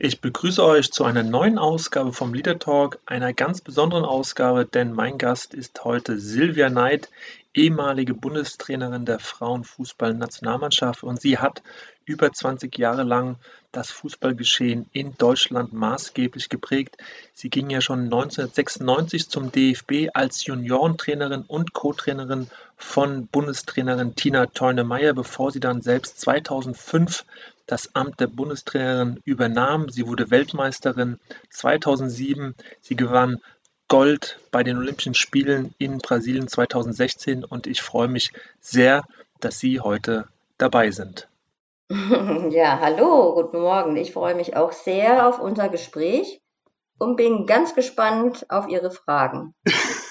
Ich begrüße euch zu einer neuen Ausgabe vom Leader Talk, einer ganz besonderen Ausgabe, denn mein Gast ist heute Silvia Neid, ehemalige Bundestrainerin der Frauenfußballnationalmannschaft und sie hat über 20 Jahre lang das Fußballgeschehen in Deutschland maßgeblich geprägt. Sie ging ja schon 1996 zum DFB als Juniorentrainerin und Co-Trainerin von Bundestrainerin Tina Teune-Meyer, bevor sie dann selbst 2005 das Amt der Bundestrainerin übernahm. Sie wurde Weltmeisterin 2007. Sie gewann Gold bei den Olympischen Spielen in Brasilien 2016 und ich freue mich sehr, dass Sie heute dabei sind. Ja, hallo, guten Morgen. Ich freue mich auch sehr auf unser Gespräch und bin ganz gespannt auf Ihre Fragen.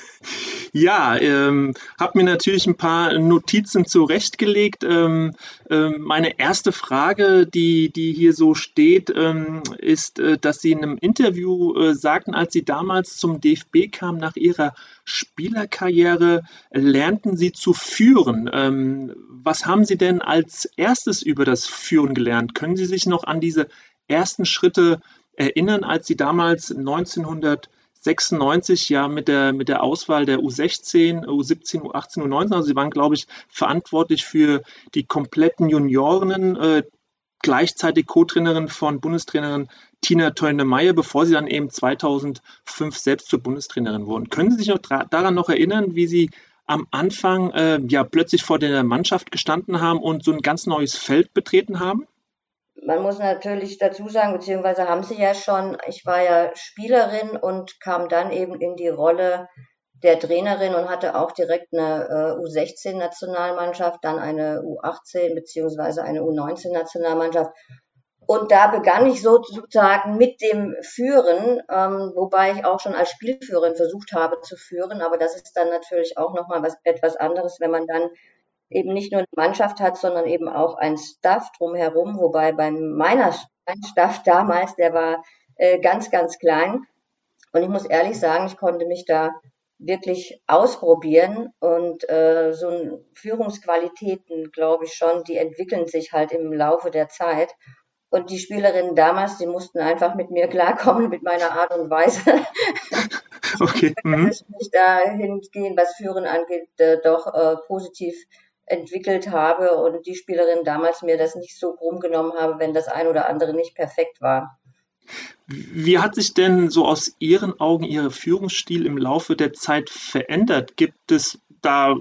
Ja, ähm, habe mir natürlich ein paar Notizen zurechtgelegt. Ähm, ähm, meine erste Frage, die, die hier so steht, ähm, ist, äh, dass Sie in einem Interview äh, sagten, als Sie damals zum DFB kamen nach Ihrer Spielerkarriere, lernten Sie zu führen. Ähm, was haben Sie denn als erstes über das Führen gelernt? Können Sie sich noch an diese ersten Schritte erinnern, als Sie damals 1900 96 ja mit der, mit der Auswahl der U16, U17, U18, U19. Also sie waren, glaube ich, verantwortlich für die kompletten Junioren, äh, gleichzeitig Co-Trainerin von Bundestrainerin Tina Teune-Meyer, bevor sie dann eben 2005 selbst zur Bundestrainerin wurden. Können Sie sich noch daran noch erinnern, wie Sie am Anfang äh, ja plötzlich vor der Mannschaft gestanden haben und so ein ganz neues Feld betreten haben? Man muss natürlich dazu sagen, beziehungsweise haben sie ja schon, ich war ja Spielerin und kam dann eben in die Rolle der Trainerin und hatte auch direkt eine äh, U16-Nationalmannschaft, dann eine U18 beziehungsweise eine U19-Nationalmannschaft. Und da begann ich sozusagen mit dem Führen, ähm, wobei ich auch schon als Spielführerin versucht habe zu führen. Aber das ist dann natürlich auch nochmal was, etwas anderes, wenn man dann eben nicht nur eine Mannschaft hat, sondern eben auch ein Staff drumherum, wobei bei meiner mein Staff damals, der war äh, ganz, ganz klein. Und ich muss ehrlich sagen, ich konnte mich da wirklich ausprobieren und äh, so Führungsqualitäten, glaube ich schon, die entwickeln sich halt im Laufe der Zeit. Und die Spielerinnen damals, die mussten einfach mit mir klarkommen, mit meiner Art und Weise. Okay. Mhm. Ich mich dahingehend, was Führen angeht, äh, doch äh, positiv entwickelt habe und die Spielerin damals mir das nicht so krumm genommen habe, wenn das ein oder andere nicht perfekt war. Wie hat sich denn so aus Ihren Augen Ihr Führungsstil im Laufe der Zeit verändert? Gibt es da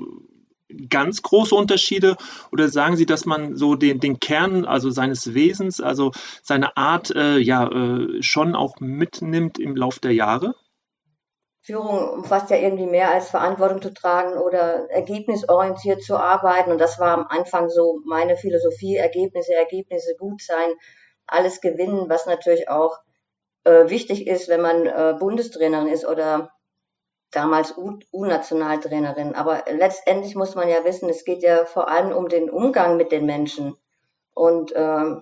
ganz große Unterschiede oder sagen Sie, dass man so den, den Kern, also seines Wesens, also seine Art, äh, ja, äh, schon auch mitnimmt im Laufe der Jahre? Führung umfasst ja irgendwie mehr als Verantwortung zu tragen oder ergebnisorientiert zu arbeiten. Und das war am Anfang so meine Philosophie, Ergebnisse, Ergebnisse gut sein, alles gewinnen, was natürlich auch äh, wichtig ist, wenn man äh, Bundestrainerin ist oder damals U-Nationaltrainerin. Aber letztendlich muss man ja wissen, es geht ja vor allem um den Umgang mit den Menschen. Und äh,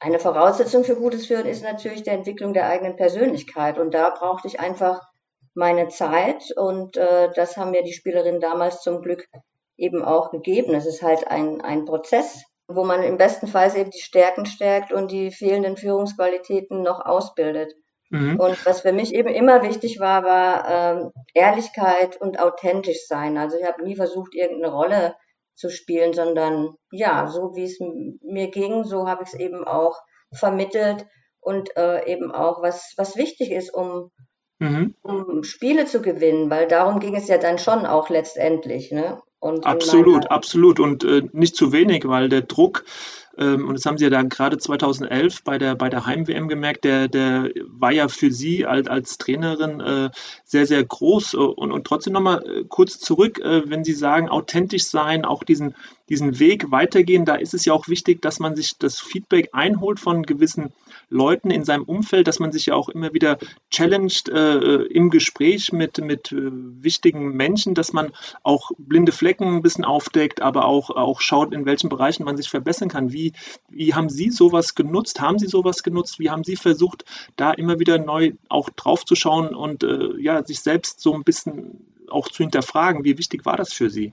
eine Voraussetzung für gutes Führen ist natürlich die Entwicklung der eigenen Persönlichkeit. Und da brauchte ich einfach meine Zeit und äh, das haben mir die Spielerinnen damals zum Glück eben auch gegeben. Es ist halt ein, ein Prozess, wo man im besten Fall eben die Stärken stärkt und die fehlenden Führungsqualitäten noch ausbildet. Mhm. Und was für mich eben immer wichtig war, war ähm, Ehrlichkeit und authentisch sein. Also ich habe nie versucht, irgendeine Rolle zu spielen, sondern ja, so wie es mir ging, so habe ich es eben auch vermittelt und äh, eben auch, was, was wichtig ist, um mhm. um Spiele zu gewinnen, weil darum ging es ja dann schon auch letztendlich. Ne? Und absolut, absolut und äh, nicht zu wenig, weil der Druck ähm, und das haben Sie ja dann gerade 2011 bei der, bei der Heim-WM gemerkt, der, der war ja für Sie als, als Trainerin äh, sehr, sehr groß. Und, und trotzdem nochmal äh, kurz zurück, äh, wenn Sie sagen, authentisch sein, auch diesen, diesen Weg weitergehen, da ist es ja auch wichtig, dass man sich das Feedback einholt von gewissen Leuten in seinem Umfeld, dass man sich ja auch immer wieder challenged äh, im Gespräch mit, mit äh, wichtigen Menschen, dass man auch blinde Flecken ein bisschen aufdeckt, aber auch, auch schaut, in welchen Bereichen man sich verbessern kann. Wie, wie haben Sie sowas genutzt? Haben Sie sowas genutzt? Wie haben Sie versucht, da immer wieder neu auch drauf zu schauen und äh, ja, sich selbst so ein bisschen auch zu hinterfragen? Wie wichtig war das für Sie?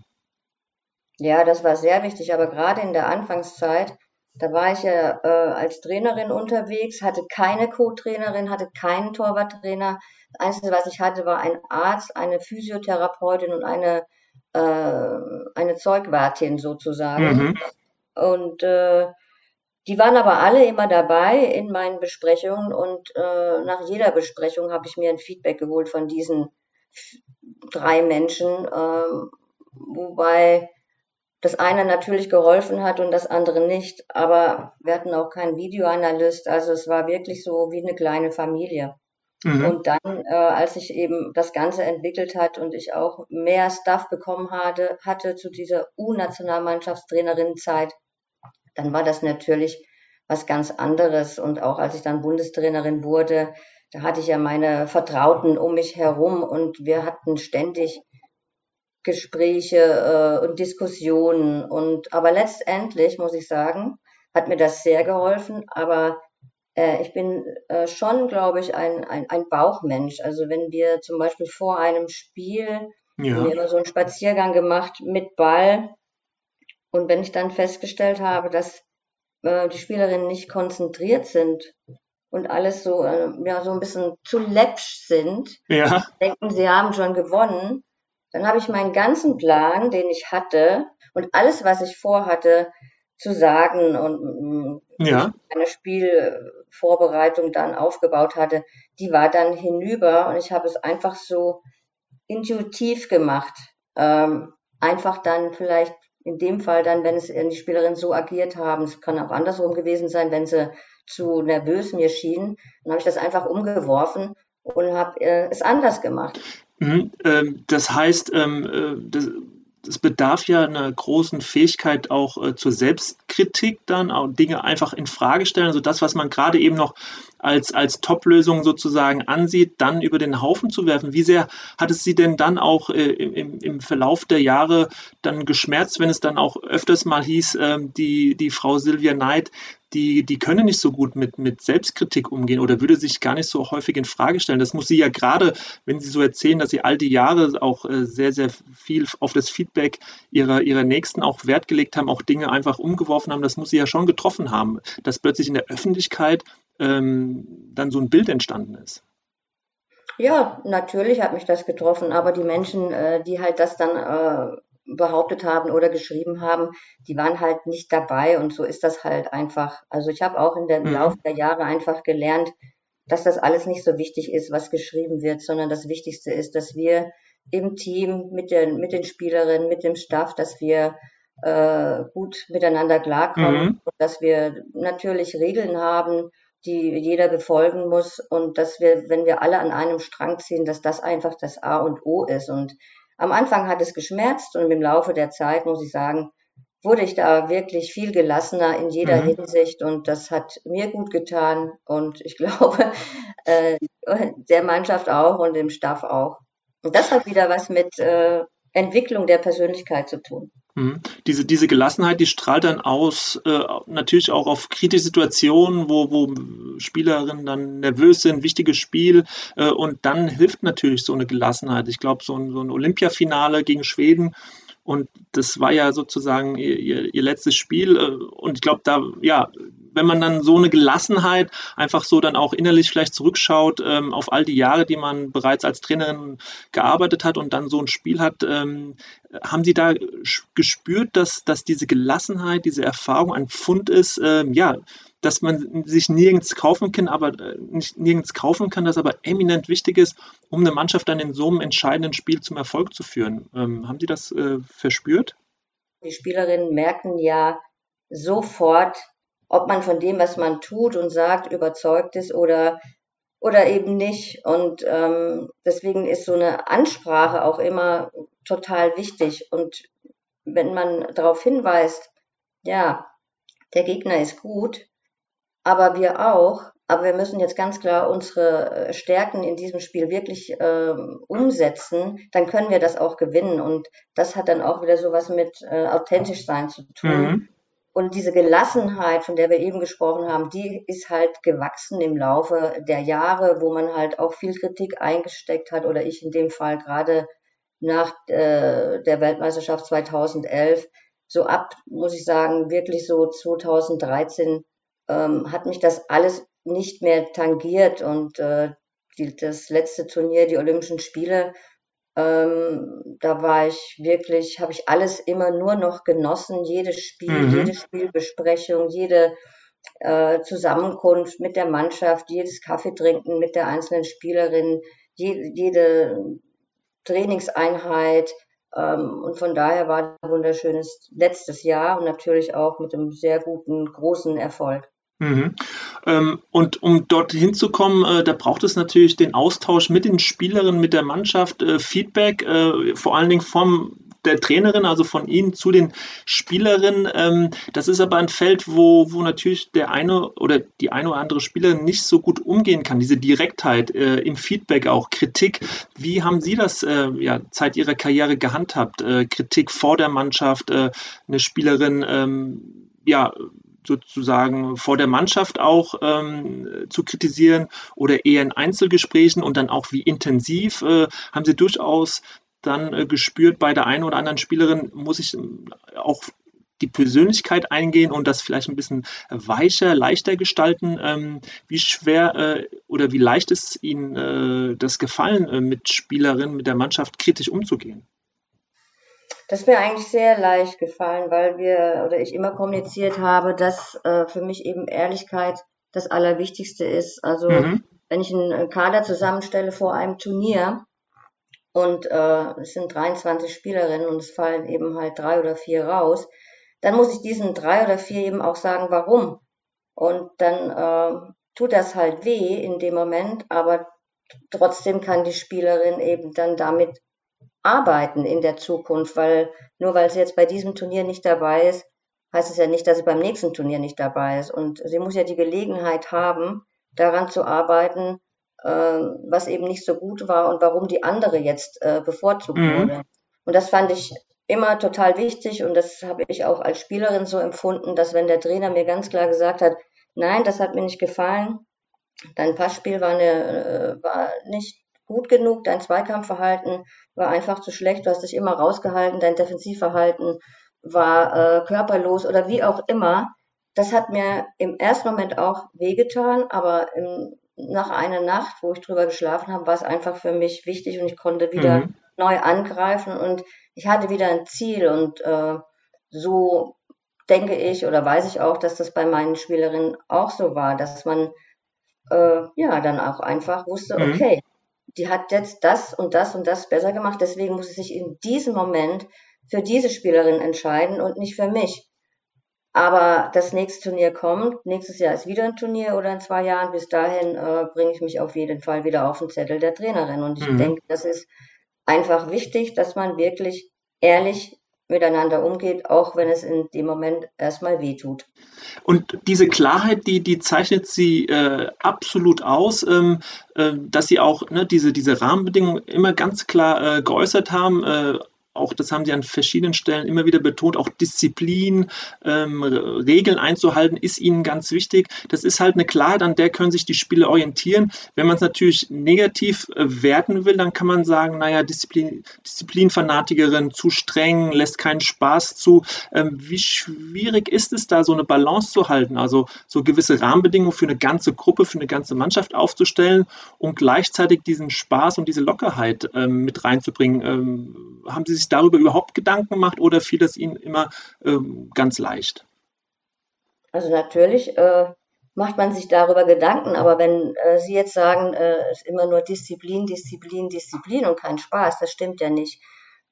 Ja, das war sehr wichtig, aber gerade in der Anfangszeit, da war ich ja äh, als Trainerin unterwegs, hatte keine Co-Trainerin, hatte keinen Torwarttrainer. Das Einzige, was ich hatte, war ein Arzt, eine Physiotherapeutin und eine, äh, eine Zeugwartin sozusagen. Mhm. Und äh, die waren aber alle immer dabei in meinen Besprechungen und äh, nach jeder Besprechung habe ich mir ein Feedback geholt von diesen drei Menschen, äh, wobei das eine natürlich geholfen hat und das andere nicht. Aber wir hatten auch keinen Videoanalyst. Also es war wirklich so wie eine kleine Familie. Mhm. Und dann, äh, als sich eben das Ganze entwickelt hat und ich auch mehr Stuff bekommen hatte, hatte zu dieser U-Nationalmannschaftstrainerinnenzeit, dann war das natürlich was ganz anderes. Und auch als ich dann Bundestrainerin wurde, da hatte ich ja meine Vertrauten um mich herum und wir hatten ständig Gespräche äh, und Diskussionen. Und aber letztendlich muss ich sagen, hat mir das sehr geholfen. Aber äh, ich bin äh, schon, glaube ich, ein, ein, ein Bauchmensch. Also wenn wir zum Beispiel vor einem Spiel ja. immer so einen Spaziergang gemacht mit Ball. Und wenn ich dann festgestellt habe, dass äh, die Spielerinnen nicht konzentriert sind und alles so, äh, ja, so ein bisschen zu läppsch sind, ja. denken, sie haben schon gewonnen, dann habe ich meinen ganzen Plan, den ich hatte und alles, was ich vorhatte, zu sagen und mm, ja. eine Spielvorbereitung dann aufgebaut hatte, die war dann hinüber und ich habe es einfach so intuitiv gemacht. Ähm, einfach dann vielleicht in dem Fall dann, wenn es die Spielerinnen so agiert haben, es kann auch andersrum gewesen sein, wenn sie zu nervös mir schienen, dann habe ich das einfach umgeworfen und habe äh, es anders gemacht. Mhm, ähm, das heißt, ähm, äh, es bedarf ja einer großen Fähigkeit auch äh, zur Selbstkritik dann, auch Dinge einfach in Frage stellen. Also das, was man gerade eben noch als, als Top-Lösung sozusagen ansieht, dann über den Haufen zu werfen. Wie sehr hat es Sie denn dann auch äh, im, im Verlauf der Jahre dann geschmerzt, wenn es dann auch öfters mal hieß, äh, die, die Frau Sylvia Knight, die, die können nicht so gut mit, mit Selbstkritik umgehen oder würde sich gar nicht so häufig in Frage stellen. Das muss sie ja gerade, wenn Sie so erzählen, dass Sie all die Jahre auch äh, sehr, sehr viel auf das Feedback ihrer, ihrer Nächsten auch Wert gelegt haben, auch Dinge einfach umgeworfen haben, das muss sie ja schon getroffen haben, dass plötzlich in der Öffentlichkeit ähm, dann so ein Bild entstanden ist. Ja, natürlich hat mich das getroffen, aber die Menschen, äh, die halt das dann äh, behauptet haben oder geschrieben haben, die waren halt nicht dabei und so ist das halt einfach. Also ich habe auch in dem mhm. Laufe der Jahre einfach gelernt, dass das alles nicht so wichtig ist, was geschrieben wird, sondern das Wichtigste ist, dass wir im Team mit den, mit den Spielerinnen, mit dem Staff, dass wir äh, gut miteinander klarkommen mhm. und dass wir natürlich Regeln haben, die jeder befolgen muss und dass wir, wenn wir alle an einem Strang ziehen, dass das einfach das A und O ist. Und am Anfang hat es geschmerzt und im Laufe der Zeit, muss ich sagen, wurde ich da wirklich viel gelassener in jeder mhm. Hinsicht und das hat mir gut getan und ich glaube, äh, der Mannschaft auch und dem Staff auch. Und das hat wieder was mit äh, Entwicklung der Persönlichkeit zu tun. Mhm. Diese, diese Gelassenheit, die strahlt dann aus, äh, natürlich auch auf kritische Situationen, wo, wo Spielerinnen dann nervös sind, wichtiges Spiel. Äh, und dann hilft natürlich so eine Gelassenheit. Ich glaube, so ein, so ein Olympiafinale gegen Schweden, und das war ja sozusagen ihr, ihr, ihr letztes Spiel. Äh, und ich glaube, da, ja, wenn man dann so eine Gelassenheit einfach so dann auch innerlich vielleicht zurückschaut ähm, auf all die Jahre, die man bereits als Trainerin gearbeitet hat und dann so ein Spiel hat, ähm, haben Sie da gespürt, dass, dass diese Gelassenheit, diese Erfahrung ein Pfund ist, ähm, ja, dass man sich nirgends kaufen kann, aber äh, nicht nirgends kaufen kann, das aber eminent wichtig ist, um eine Mannschaft dann in so einem entscheidenden Spiel zum Erfolg zu führen. Ähm, haben Sie das äh, verspürt? Die Spielerinnen merken ja sofort, ob man von dem, was man tut und sagt, überzeugt ist oder, oder eben nicht. Und ähm, deswegen ist so eine Ansprache auch immer total wichtig. Und wenn man darauf hinweist, ja, der Gegner ist gut, aber wir auch, aber wir müssen jetzt ganz klar unsere äh, Stärken in diesem Spiel wirklich äh, umsetzen, dann können wir das auch gewinnen. Und das hat dann auch wieder sowas mit äh, authentisch sein zu tun. Mhm. Und diese Gelassenheit, von der wir eben gesprochen haben, die ist halt gewachsen im Laufe der Jahre, wo man halt auch viel Kritik eingesteckt hat oder ich in dem Fall gerade nach äh, der Weltmeisterschaft 2011. So ab, muss ich sagen, wirklich so 2013 ähm, hat mich das alles nicht mehr tangiert und äh, die, das letzte Turnier, die Olympischen Spiele, ähm, da war ich wirklich, habe ich alles immer nur noch genossen, jedes Spiel, mhm. jede Spielbesprechung, jede äh, Zusammenkunft mit der Mannschaft, jedes Kaffeetrinken mit der einzelnen Spielerin, je, jede Trainingseinheit. Ähm, und von daher war ein wunderschönes letztes Jahr und natürlich auch mit einem sehr guten, großen Erfolg. Mhm. Ähm, und um dort hinzukommen, äh, da braucht es natürlich den Austausch mit den Spielerinnen, mit der Mannschaft, äh, Feedback, äh, vor allen Dingen vom der Trainerin, also von Ihnen zu den Spielerinnen. Ähm, das ist aber ein Feld, wo, wo natürlich der eine oder die eine oder andere Spielerin nicht so gut umgehen kann. Diese Direktheit im Feedback, auch Kritik. Wie haben Sie das ja, Zeit Ihrer Karriere gehandhabt? Kritik vor der Mannschaft, eine Spielerin, ähm, ja, sozusagen vor der Mannschaft auch ähm, zu kritisieren oder eher in Einzelgesprächen und dann auch wie intensiv äh, haben Sie durchaus dann äh, gespürt bei der einen oder anderen Spielerin, muss ich ähm, auch die Persönlichkeit eingehen und das vielleicht ein bisschen weicher, leichter gestalten. Ähm, wie schwer äh, oder wie leicht ist Ihnen äh, das gefallen, äh, mit Spielerinnen, mit der Mannschaft kritisch umzugehen? Das ist mir eigentlich sehr leicht gefallen, weil wir oder ich immer kommuniziert habe, dass äh, für mich eben Ehrlichkeit das Allerwichtigste ist. Also mhm. wenn ich einen Kader zusammenstelle vor einem Turnier und äh, es sind 23 Spielerinnen und es fallen eben halt drei oder vier raus, dann muss ich diesen drei oder vier eben auch sagen, warum. Und dann äh, tut das halt weh in dem Moment, aber trotzdem kann die Spielerin eben dann damit arbeiten in der Zukunft, weil nur weil sie jetzt bei diesem Turnier nicht dabei ist, heißt es ja nicht, dass sie beim nächsten Turnier nicht dabei ist. Und sie muss ja die Gelegenheit haben, daran zu arbeiten, äh, was eben nicht so gut war und warum die andere jetzt äh, bevorzugt mhm. wurde. Und das fand ich immer total wichtig und das habe ich auch als Spielerin so empfunden, dass wenn der Trainer mir ganz klar gesagt hat, nein, das hat mir nicht gefallen, dein Passspiel war, eine, äh, war nicht gut genug, dein Zweikampfverhalten war einfach zu schlecht, du hast dich immer rausgehalten, dein Defensivverhalten war äh, körperlos oder wie auch immer. Das hat mir im ersten Moment auch wehgetan, aber im, nach einer Nacht, wo ich drüber geschlafen habe, war es einfach für mich wichtig und ich konnte wieder mhm. neu angreifen und ich hatte wieder ein Ziel und äh, so denke ich oder weiß ich auch, dass das bei meinen Spielerinnen auch so war, dass man äh, ja dann auch einfach wusste, mhm. okay, die hat jetzt das und das und das besser gemacht, deswegen muss sie sich in diesem Moment für diese Spielerin entscheiden und nicht für mich. Aber das nächste Turnier kommt, nächstes Jahr ist wieder ein Turnier oder in zwei Jahren. Bis dahin äh, bringe ich mich auf jeden Fall wieder auf den Zettel der Trainerin. Und ich mhm. denke, das ist einfach wichtig, dass man wirklich ehrlich miteinander umgeht, auch wenn es in dem Moment erstmal weh tut. Und diese Klarheit, die, die zeichnet sie äh, absolut aus, ähm, äh, dass sie auch ne, diese, diese Rahmenbedingungen immer ganz klar äh, geäußert haben, äh, auch das haben sie an verschiedenen Stellen immer wieder betont, auch Disziplin, ähm, Regeln einzuhalten, ist ihnen ganz wichtig. Das ist halt eine Klarheit, an der können sich die Spiele orientieren. Wenn man es natürlich negativ äh, werten will, dann kann man sagen, naja, Disziplin, Disziplinfanatikerin, zu streng, lässt keinen Spaß zu. Ähm, wie schwierig ist es da, so eine Balance zu halten, also so gewisse Rahmenbedingungen für eine ganze Gruppe, für eine ganze Mannschaft aufzustellen und gleichzeitig diesen Spaß und diese Lockerheit ähm, mit reinzubringen? Ähm, haben Sie sich darüber überhaupt Gedanken gemacht oder fiel das Ihnen immer ähm, ganz leicht? Also natürlich äh, macht man sich darüber Gedanken, aber wenn äh, Sie jetzt sagen, äh, es ist immer nur Disziplin, Disziplin, Disziplin und kein Spaß, das stimmt ja nicht.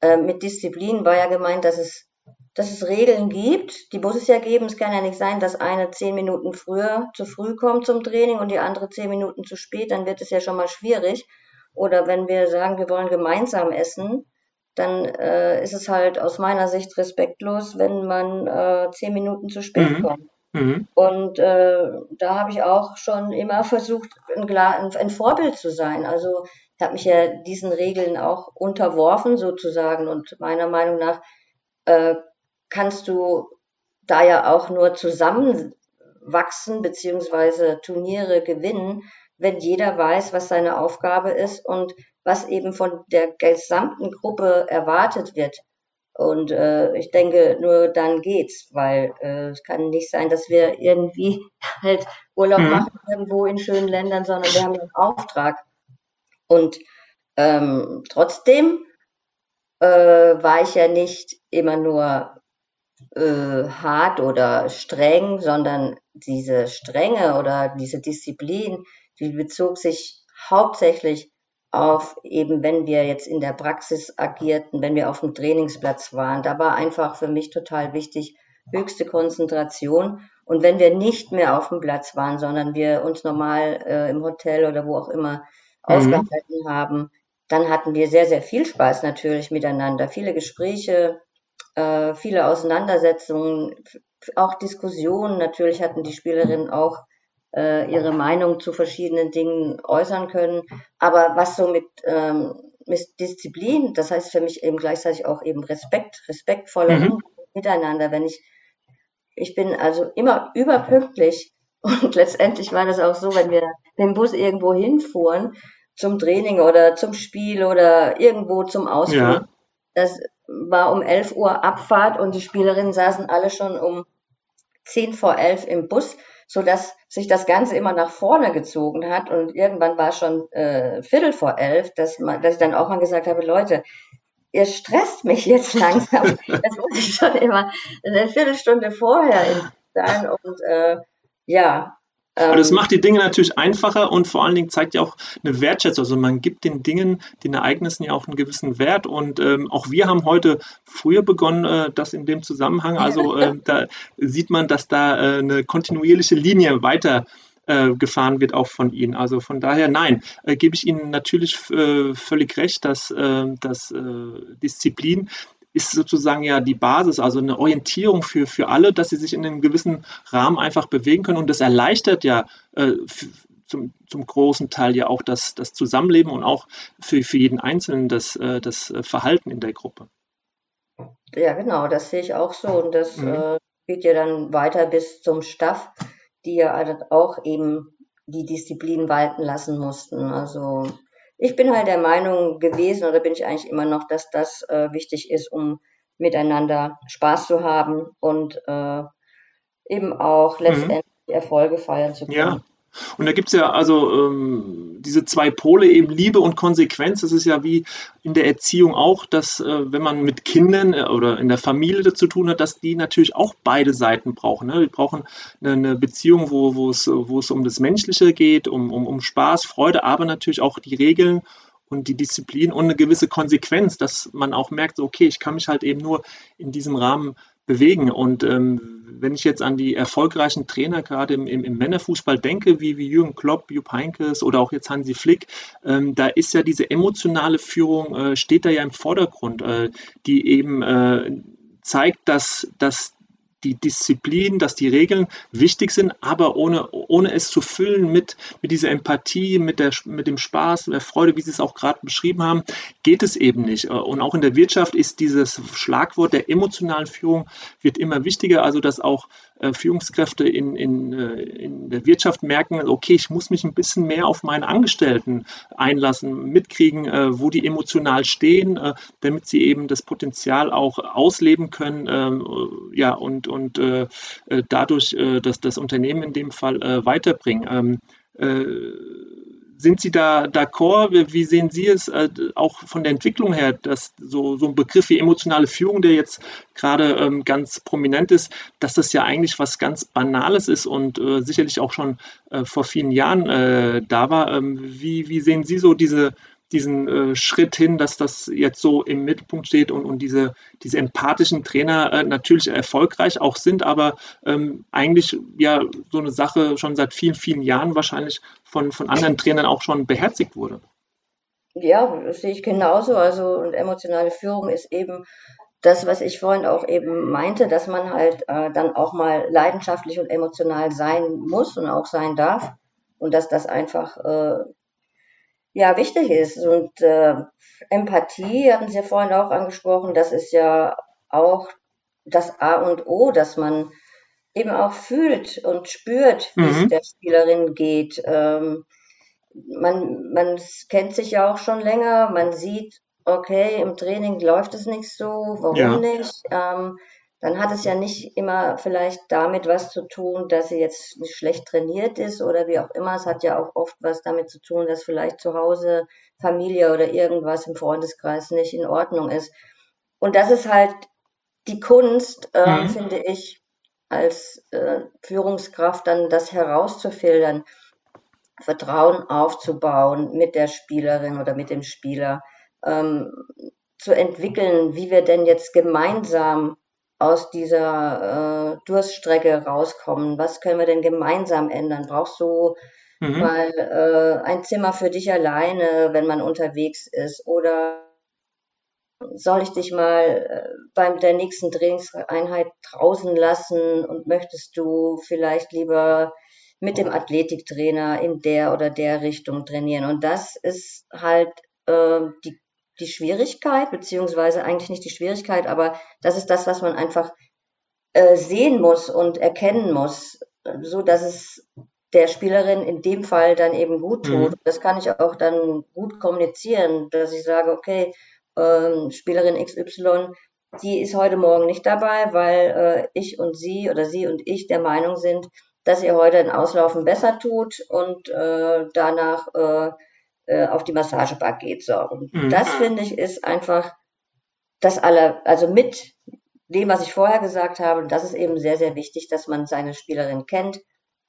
Äh, mit Disziplin war ja gemeint, dass es dass es Regeln gibt. Die muss es ja geben. Es kann ja nicht sein, dass eine zehn Minuten früher zu früh kommt zum Training und die andere zehn Minuten zu spät. Dann wird es ja schon mal schwierig. Oder wenn wir sagen, wir wollen gemeinsam essen, dann äh, ist es halt aus meiner Sicht respektlos, wenn man äh, zehn Minuten zu spät mhm. kommt. Mhm. Und äh, da habe ich auch schon immer versucht, ein, ein Vorbild zu sein. Also ich habe mich ja diesen Regeln auch unterworfen sozusagen. Und meiner Meinung nach äh, kannst du da ja auch nur zusammenwachsen beziehungsweise Turniere gewinnen, wenn jeder weiß, was seine Aufgabe ist und was eben von der gesamten Gruppe erwartet wird. Und äh, ich denke, nur dann geht's, weil äh, es kann nicht sein, dass wir irgendwie halt Urlaub mhm. machen irgendwo in schönen Ländern, sondern wir haben einen Auftrag. Und ähm, trotzdem äh, war ich ja nicht immer nur äh, hart oder streng, sondern diese Strenge oder diese Disziplin, die bezog sich hauptsächlich auf eben, wenn wir jetzt in der Praxis agierten, wenn wir auf dem Trainingsplatz waren. Da war einfach für mich total wichtig, höchste Konzentration. Und wenn wir nicht mehr auf dem Platz waren, sondern wir uns normal äh, im Hotel oder wo auch immer mhm. aufgehalten haben, dann hatten wir sehr, sehr viel Spaß natürlich miteinander. Viele Gespräche, äh, viele Auseinandersetzungen, auch Diskussionen. Natürlich hatten die Spielerinnen auch äh, ihre Meinung zu verschiedenen Dingen äußern können. Aber was so mit, ähm, mit Disziplin, das heißt für mich eben gleichzeitig auch eben Respekt, respektvoller mhm. Miteinander. Wenn ich, ich bin also immer überpünktlich und letztendlich war das auch so, wenn wir mit dem Bus irgendwo hinfuhren zum Training oder zum Spiel oder irgendwo zum Ausflug. Ja. Das war um 11 Uhr Abfahrt und die Spielerinnen saßen alle schon um 10 vor 11 im Bus so dass sich das Ganze immer nach vorne gezogen hat und irgendwann war schon äh, Viertel vor elf, dass, man, dass ich dann auch mal gesagt habe, Leute, ihr stresst mich jetzt langsam. das muss ich schon immer eine Viertelstunde vorher sein und äh, ja, aber das ähm, macht die Dinge natürlich einfacher und vor allen Dingen zeigt ja auch eine Wertschätzung. Also man gibt den Dingen, den Ereignissen ja auch einen gewissen Wert. Und ähm, auch wir haben heute früher begonnen, äh, das in dem Zusammenhang. Also äh, da sieht man, dass da äh, eine kontinuierliche Linie weiter äh, gefahren wird auch von Ihnen. Also von daher, nein, äh, gebe ich Ihnen natürlich äh, völlig recht, dass, dass Disziplin ist sozusagen ja die Basis, also eine Orientierung für, für alle, dass sie sich in einem gewissen Rahmen einfach bewegen können. Und das erleichtert ja äh, zum, zum großen Teil ja auch das, das Zusammenleben und auch für, für jeden Einzelnen das, äh, das Verhalten in der Gruppe. Ja, genau, das sehe ich auch so. Und das mhm. äh, geht ja dann weiter bis zum Staff, die ja auch eben die Disziplin walten lassen mussten. Also ich bin halt der Meinung gewesen oder bin ich eigentlich immer noch, dass das äh, wichtig ist, um miteinander Spaß zu haben und äh, eben auch mhm. letztendlich mhm. Erfolge feiern zu können. Ja, und da gibt es ja also ähm, diese zwei Pole, eben Liebe und Konsequenz. Das ist ja wie in der Erziehung auch, dass äh, wenn man mit Kindern äh, oder in der Familie zu tun hat, dass die natürlich auch beide Seiten brauchen. Ne? Wir brauchen eine, Beziehung, wo, wo, es, wo es um das Menschliche geht, um, um, um Spaß, Freude, aber natürlich auch die Regeln und die Disziplin und eine gewisse Konsequenz, dass man auch merkt, okay, ich kann mich halt eben nur in diesem Rahmen bewegen. Und ähm, wenn ich jetzt an die erfolgreichen Trainer gerade im, im, im Männerfußball denke, wie, wie Jürgen Klopp, Jupp Heynckes oder auch jetzt Hansi Flick, ähm, da ist ja diese emotionale Führung, äh, steht da ja im Vordergrund, äh, die eben äh, zeigt, dass, dass die Disziplin, dass die Regeln wichtig sind, aber ohne, ohne es zu füllen mit, mit dieser Empathie, mit, der, mit dem Spaß, der Freude, wie Sie es auch gerade beschrieben haben, geht es eben nicht. Und auch in der Wirtschaft ist dieses Schlagwort der emotionalen Führung wird immer wichtiger, also dass auch Führungskräfte in, in, äh, in der Wirtschaft merken, okay, ich muss mich ein bisschen mehr auf meine Angestellten einlassen, mitkriegen, äh, wo die emotional stehen, damit sie eben das Potenzial auch ausleben können, ähm, ja, und, und dadurch das, das Unternehmen in dem Fall weiterbringen. Sind Sie da d'accord? Wie sehen Sie es äh, auch von der Entwicklung her, dass so, so ein Begriff wie emotionale Führung, der jetzt gerade ähm, ganz prominent ist, dass das ja eigentlich was ganz Banales ist und äh, sicherlich auch schon äh, vor vielen Jahren äh, da war. Ähm, wie, wie sehen Sie so diese, diesen äh, Schritt hin, dass das jetzt so im Mittelpunkt steht und, und diese, diese empathischen Trainer äh, natürlich erfolgreich auch sind, aber ähm, eigentlich ja so eine Sache schon seit vielen, vielen Jahren wahrscheinlich von, von anderen Trainern auch schon beherzigt wurde. Ja, das sehe ich genauso. Also und emotionale Führung ist eben das, was ich vorhin auch eben meinte, dass man halt äh, dann auch mal leidenschaftlich und emotional sein muss und auch sein darf und dass das einfach äh, ja wichtig ist. Und äh, Empathie hatten Sie ja vorhin auch angesprochen, das ist ja auch das A und O, dass man eben auch fühlt und spürt, wie mhm. es der Spielerin geht. Ähm, man, man kennt sich ja auch schon länger, man sieht, okay, im Training läuft es nicht so, warum ja. nicht? Ähm, dann hat es ja nicht immer vielleicht damit was zu tun, dass sie jetzt nicht schlecht trainiert ist oder wie auch immer. Es hat ja auch oft was damit zu tun, dass vielleicht zu Hause Familie oder irgendwas im Freundeskreis nicht in Ordnung ist. Und das ist halt die Kunst, äh, mhm. finde ich, als äh, Führungskraft dann das herauszufiltern, Vertrauen aufzubauen mit der Spielerin oder mit dem Spieler, ähm, zu entwickeln, wie wir denn jetzt gemeinsam aus dieser äh, Durststrecke rauskommen? Was können wir denn gemeinsam ändern? Brauchst du mhm. mal äh, ein Zimmer für dich alleine, wenn man unterwegs ist? Oder soll ich dich mal äh, beim der nächsten Trainingseinheit draußen lassen und möchtest du vielleicht lieber mit dem Athletiktrainer in der oder der Richtung trainieren? Und das ist halt äh, die die Schwierigkeit, beziehungsweise eigentlich nicht die Schwierigkeit, aber das ist das, was man einfach äh, sehen muss und erkennen muss, so dass es der Spielerin in dem Fall dann eben gut tut. Mhm. Das kann ich auch dann gut kommunizieren, dass ich sage, okay, ähm, Spielerin XY, die ist heute Morgen nicht dabei, weil äh, ich und sie oder sie und ich der Meinung sind, dass ihr heute ein Auslaufen besser tut und äh, danach äh, äh, auf die Massagebar geht. So. Und mhm. das finde ich ist einfach das aller, also mit dem, was ich vorher gesagt habe, das ist eben sehr, sehr wichtig, dass man seine Spielerin kennt,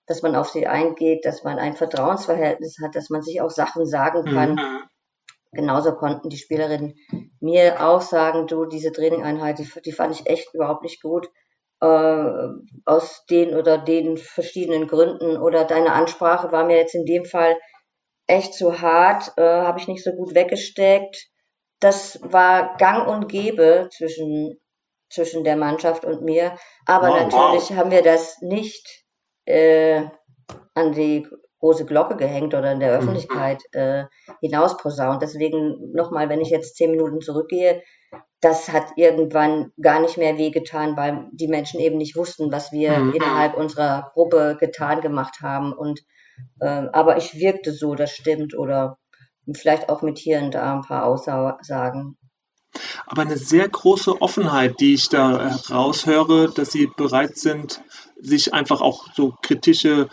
dass man auf sie eingeht, dass man ein Vertrauensverhältnis hat, dass man sich auch Sachen sagen kann. Mhm. Genauso konnten die Spielerinnen mir auch sagen, du, diese Trainingeinheit, die, die fand ich echt überhaupt nicht gut. Äh, aus den oder den verschiedenen Gründen oder deine Ansprache war mir jetzt in dem Fall echt zu hart, äh, habe ich nicht so gut weggesteckt. Das war gang und gäbe zwischen, zwischen der Mannschaft und mir. Aber wow, natürlich wow. haben wir das nicht äh, an die große Glocke gehängt oder in der mhm. Öffentlichkeit äh, hinausposaunt. Deswegen nochmal, wenn ich jetzt zehn Minuten zurückgehe, das hat irgendwann gar nicht mehr wehgetan, weil die Menschen eben nicht wussten, was wir mhm. innerhalb unserer Gruppe getan gemacht haben. Und aber ich wirkte so, das stimmt. Oder vielleicht auch mit hier und da ein paar Aussagen. Aber eine sehr große Offenheit, die ich da heraushöre, dass Sie bereit sind, sich einfach auch so kritische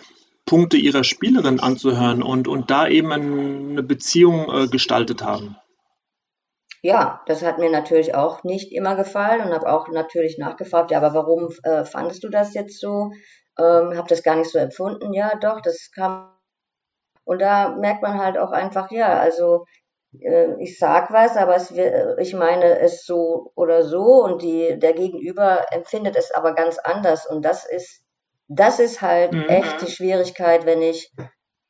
Punkte Ihrer Spielerin anzuhören und, und da eben eine Beziehung äh, gestaltet haben. Ja, das hat mir natürlich auch nicht immer gefallen und habe auch natürlich nachgefragt, ja, aber warum äh, fandest du das jetzt so? Ähm, habe das gar nicht so empfunden. Ja, doch, das kam. Und da merkt man halt auch einfach, ja, also äh, ich sag was, aber es, ich meine es so oder so und die, der Gegenüber empfindet es aber ganz anders. Und das ist, das ist halt mhm. echt die Schwierigkeit, wenn ich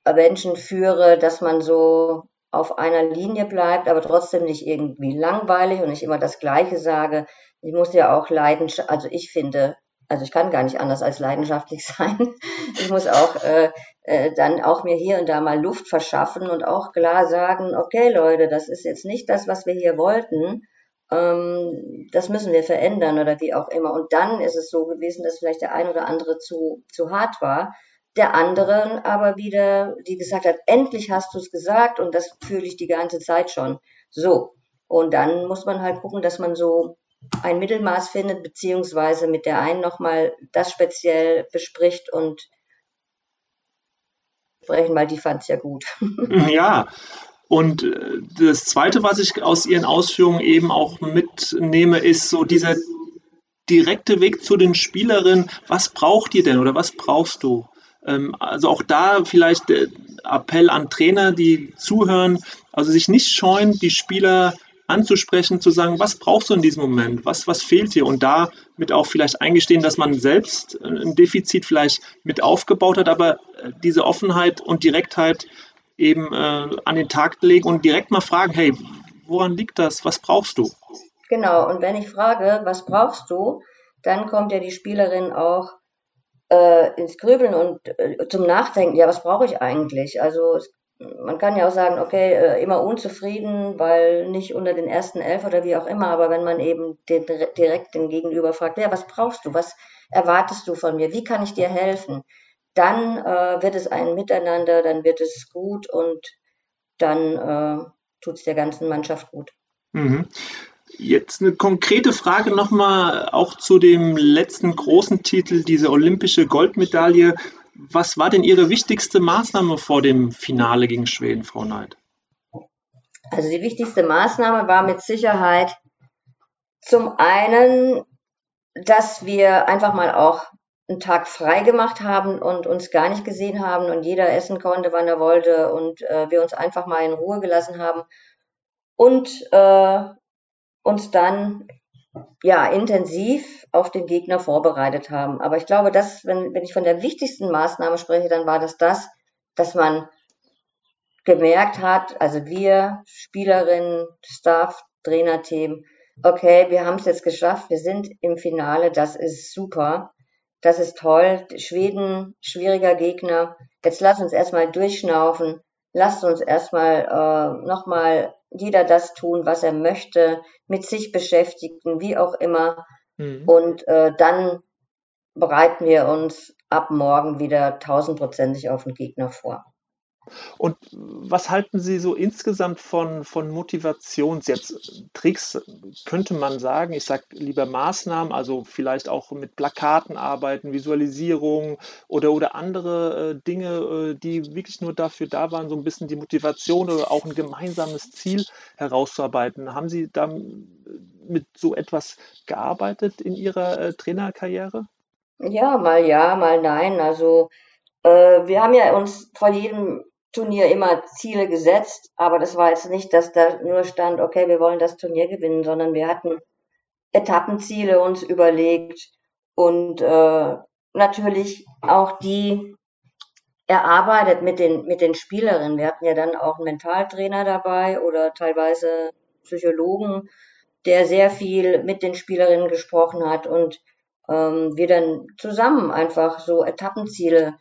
Menschen führe, dass man so auf einer Linie bleibt, aber trotzdem nicht irgendwie langweilig und nicht immer das Gleiche sage. Ich muss ja auch leidenschaftlich, also ich finde, also ich kann gar nicht anders als leidenschaftlich sein. Ich muss auch äh, äh, dann auch mir hier und da mal Luft verschaffen und auch klar sagen, okay Leute, das ist jetzt nicht das, was wir hier wollten. Ähm, das müssen wir verändern oder wie auch immer. Und dann ist es so gewesen, dass vielleicht der ein oder andere zu, zu hart war. Der anderen aber wieder, die gesagt hat, endlich hast du es gesagt und das fühle ich die ganze Zeit schon. So. Und dann muss man halt gucken, dass man so ein Mittelmaß findet, beziehungsweise mit der einen nochmal das speziell bespricht und sprechen, weil die fand es ja gut. Ja, und äh, das Zweite, was ich aus Ihren Ausführungen eben auch mitnehme, ist so dieser direkte Weg zu den Spielerinnen. Was braucht ihr denn oder was brauchst du? Ähm, also auch da vielleicht äh, Appell an Trainer, die zuhören, also sich nicht scheuen, die Spieler anzusprechen, zu sagen, was brauchst du in diesem Moment, was, was fehlt dir und damit auch vielleicht eingestehen, dass man selbst ein Defizit vielleicht mit aufgebaut hat, aber äh, diese Offenheit und Direktheit eben äh, an den Tag legen und direkt mal fragen, hey, woran liegt das, was brauchst du? Genau, und wenn ich frage, was brauchst du, dann kommt ja die Spielerin auch äh, ins Grübeln und äh, zum Nachdenken, ja, was brauche ich eigentlich? Also es man kann ja auch sagen, okay, äh, immer unzufrieden, weil nicht unter den ersten elf oder wie auch immer, aber wenn man eben den, direkt den Gegenüber fragt, ja, was brauchst du, was erwartest du von mir, wie kann ich dir helfen, dann äh, wird es ein Miteinander, dann wird es gut und dann äh, tut es der ganzen Mannschaft gut. Mhm. Jetzt eine konkrete Frage nochmal auch zu dem letzten großen Titel, diese olympische Goldmedaille. Was war denn Ihre wichtigste Maßnahme vor dem Finale gegen Schweden, Frau Neid? Also die wichtigste Maßnahme war mit Sicherheit zum einen, dass wir einfach mal auch einen Tag frei gemacht haben und uns gar nicht gesehen haben und jeder essen konnte, wann er wollte und äh, wir uns einfach mal in Ruhe gelassen haben und äh, uns dann ja, intensiv auf den Gegner vorbereitet haben. Aber ich glaube, dass, wenn, wenn ich von der wichtigsten Maßnahme spreche, dann war das das, dass man gemerkt hat, also wir, Spielerinnen, Staff, Trainerteam, okay, wir haben es jetzt geschafft, wir sind im Finale, das ist super, das ist toll. Schweden, schwieriger Gegner. Jetzt lass uns erstmal durchschnaufen, lasst uns erstmal äh, nochmal jeder das tun, was er möchte, mit sich beschäftigen, wie auch immer. Mhm. Und äh, dann bereiten wir uns ab morgen wieder tausendprozentig auf den Gegner vor. Und was halten Sie so insgesamt von, von Motivations, jetzt Tricks, könnte man sagen, ich sage lieber Maßnahmen, also vielleicht auch mit Plakaten arbeiten, Visualisierung oder, oder andere äh, Dinge, äh, die wirklich nur dafür da waren, so ein bisschen die Motivation oder auch ein gemeinsames Ziel herauszuarbeiten. Haben Sie da mit so etwas gearbeitet in Ihrer äh, Trainerkarriere? Ja, mal ja, mal nein. Also äh, wir haben ja uns vor jedem Turnier immer Ziele gesetzt, aber das war jetzt nicht, dass da nur stand, okay, wir wollen das Turnier gewinnen, sondern wir hatten Etappenziele uns überlegt und äh, natürlich auch die erarbeitet mit den, mit den Spielerinnen. Wir hatten ja dann auch einen Mentaltrainer dabei oder teilweise Psychologen, der sehr viel mit den Spielerinnen gesprochen hat und ähm, wir dann zusammen einfach so Etappenziele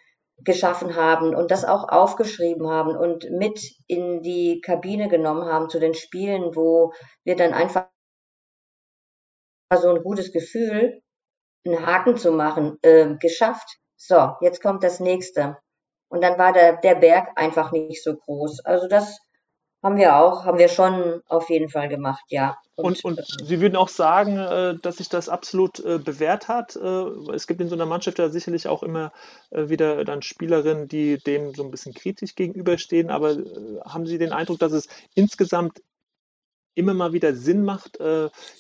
geschaffen haben und das auch aufgeschrieben haben und mit in die Kabine genommen haben zu den Spielen, wo wir dann einfach so ein gutes Gefühl, einen Haken zu machen, äh, geschafft. So, jetzt kommt das nächste. Und dann war der, der Berg einfach nicht so groß. Also das haben wir auch, haben wir schon auf jeden Fall gemacht, ja. Und, und, und Sie würden auch sagen, äh, dass sich das absolut äh, bewährt hat. Äh, es gibt in so einer Mannschaft ja sicherlich auch immer wieder dann Spielerinnen, die dem so ein bisschen kritisch gegenüberstehen. Aber haben Sie den Eindruck, dass es insgesamt immer mal wieder Sinn macht,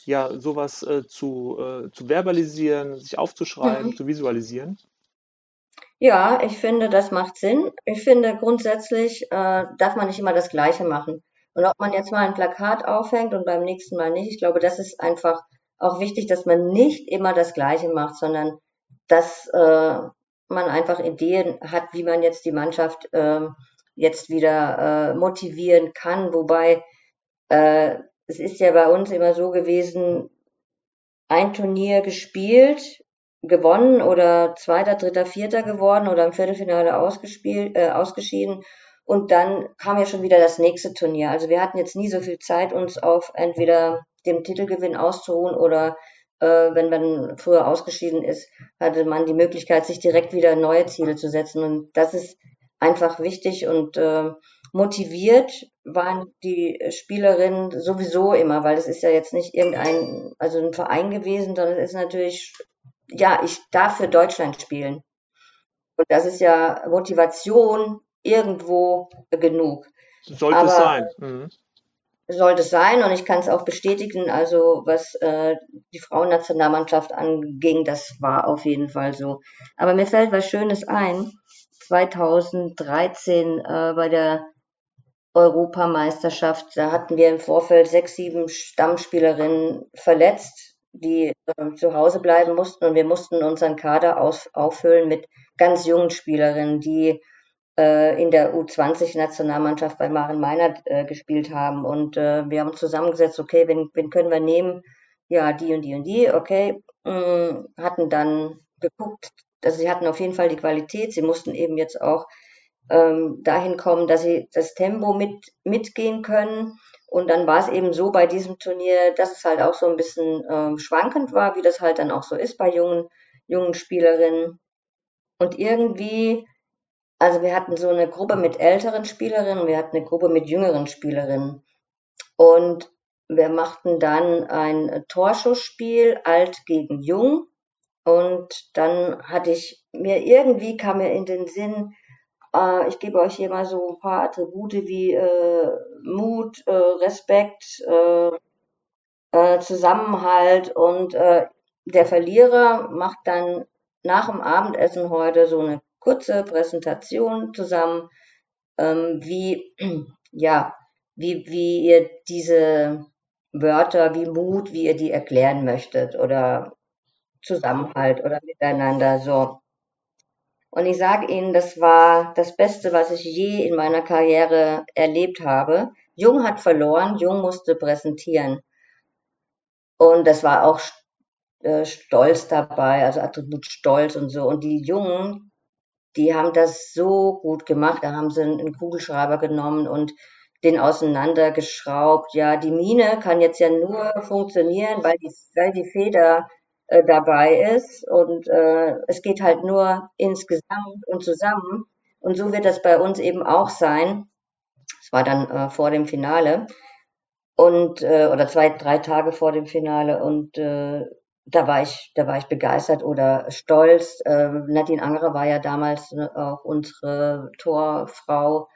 ja, sowas zu, zu verbalisieren, sich aufzuschreiben, mhm. zu visualisieren? Ja, ich finde, das macht Sinn. Ich finde, grundsätzlich äh, darf man nicht immer das Gleiche machen. Und ob man jetzt mal ein Plakat aufhängt und beim nächsten Mal nicht, ich glaube, das ist einfach auch wichtig, dass man nicht immer das Gleiche macht, sondern dass äh, man einfach Ideen hat, wie man jetzt die Mannschaft äh, jetzt wieder äh, motivieren kann. Wobei äh, es ist ja bei uns immer so gewesen, ein Turnier gespielt, gewonnen oder Zweiter, Dritter, Vierter geworden oder im Viertelfinale ausgespielt, äh, ausgeschieden. Und dann kam ja schon wieder das nächste Turnier. Also wir hatten jetzt nie so viel Zeit, uns auf entweder dem Titelgewinn auszuruhen oder äh, wenn man früher ausgeschieden ist, hatte man die Möglichkeit, sich direkt wieder neue Ziele zu setzen. Und das ist einfach wichtig und äh, motiviert waren die Spielerinnen sowieso immer, weil es ist ja jetzt nicht irgendein, also ein Verein gewesen, sondern es ist natürlich ja, ich darf für Deutschland spielen. Und das ist ja Motivation irgendwo genug. Sollte Aber es sein. Mhm. Sollte es sein und ich kann es auch bestätigen, also was äh, die Frauennationalmannschaft anging, das war auf jeden Fall so. Aber mir fällt was Schönes ein. 2013 äh, bei der Europameisterschaft, da hatten wir im Vorfeld sechs, sieben Stammspielerinnen verletzt, die äh, zu Hause bleiben mussten und wir mussten unseren Kader aus, auffüllen mit ganz jungen Spielerinnen, die äh, in der U20-Nationalmannschaft bei Maren Meinert äh, gespielt haben. Und äh, wir haben zusammengesetzt, okay, wen, wen können wir nehmen? Ja, die und die und die, okay. Mh, mm, hatten dann geguckt, also sie hatten auf jeden Fall die Qualität, sie mussten eben jetzt auch ähm, dahin kommen, dass sie das Tempo mit, mitgehen können. Und dann war es eben so bei diesem Turnier, dass es halt auch so ein bisschen ähm, schwankend war, wie das halt dann auch so ist bei jungen, jungen Spielerinnen. Und irgendwie, also wir hatten so eine Gruppe mit älteren Spielerinnen, wir hatten eine Gruppe mit jüngeren Spielerinnen. Und wir machten dann ein Torschussspiel, alt gegen jung. Und dann hatte ich mir irgendwie kam mir in den Sinn, äh, ich gebe euch hier mal so ein paar Attribute wie äh, Mut, äh, Respekt, äh, äh, Zusammenhalt und äh, der Verlierer macht dann nach dem Abendessen heute so eine kurze Präsentation zusammen, ähm, wie, ja, wie, wie ihr diese Wörter wie Mut, wie ihr die erklären möchtet oder Zusammenhalt oder miteinander so. Und ich sage Ihnen, das war das Beste, was ich je in meiner Karriere erlebt habe. Jung hat verloren, Jung musste präsentieren. Und das war auch äh, Stolz dabei, also Attribut Stolz und so. Und die Jungen, die haben das so gut gemacht. Da haben sie einen Kugelschreiber genommen und den auseinandergeschraubt. Ja, die Mine kann jetzt ja nur funktionieren, weil die, weil die Feder äh, dabei ist. Und äh, es geht halt nur insgesamt und zusammen. Und so wird das bei uns eben auch sein. Es war dann äh, vor dem Finale und äh, oder zwei, drei Tage vor dem Finale und äh, da war ich, da war ich begeistert oder stolz. Äh, Nadine Angerer war ja damals ne, auch unsere Torfrau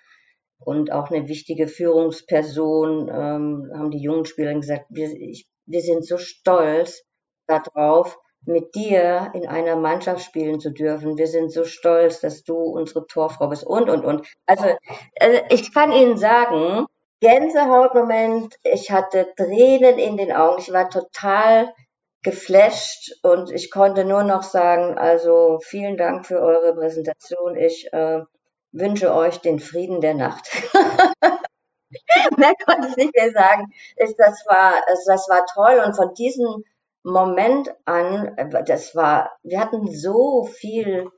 und auch eine wichtige Führungsperson. Ähm, haben die jungen Spieler gesagt, wir, ich, wir sind so stolz, darauf, mit dir in einer Mannschaft spielen zu dürfen. Wir sind so stolz, dass du unsere Torfrau bist und, und, und. Also, also ich kann Ihnen sagen, Gänsehautmoment, ich hatte Tränen in den Augen, ich war total geflasht und ich konnte nur noch sagen, also vielen Dank für eure Präsentation. Ich äh, wünsche euch den Frieden der Nacht. mehr konnte ich nicht mehr sagen. Das war, das war toll und von diesen Moment an, äh, das war, wir hatten so viel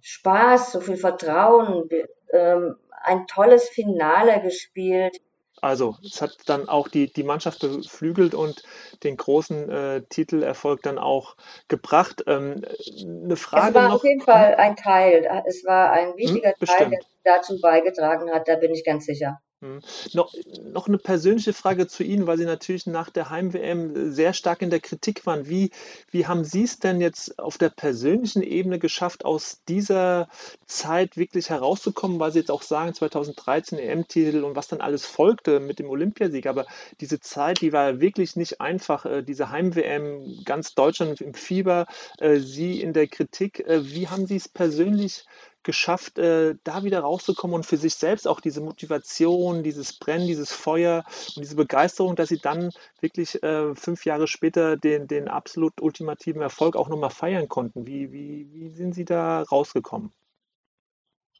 Spaß, so viel Vertrauen, ähm, ein tolles Finale gespielt. Also, es hat dann auch die, die Mannschaft beflügelt und den großen äh, Titelerfolg dann auch gebracht. Ähm, eine Frage. Es war noch, auf jeden Fall ein Teil. Es war ein hm, wichtiger hm, Teil, der dazu beigetragen hat, da bin ich ganz sicher. Hm. Noch, noch eine persönliche Frage zu Ihnen, weil Sie natürlich nach der Heim-WM sehr stark in der Kritik waren. Wie, wie haben Sie es denn jetzt auf der persönlichen Ebene geschafft, aus dieser Zeit wirklich herauszukommen, weil Sie jetzt auch sagen, 2013 EM-Titel und was dann alles folgte mit dem Olympiasieg. Aber diese Zeit, die war wirklich nicht einfach. Äh, diese Heim-WM, ganz Deutschland im Fieber, äh, Sie in der Kritik. Äh, wie haben Sie es persönlich geschafft, äh, da wieder rauszukommen und für sich selbst auch diese Motivation, dieses Brennen, dieses Feuer und diese Begeisterung, dass sie dann wirklich äh, fünf Jahre später den, den absolut ultimativen Erfolg auch nochmal feiern konnten. Wie, wie, wie sind Sie da rausgekommen?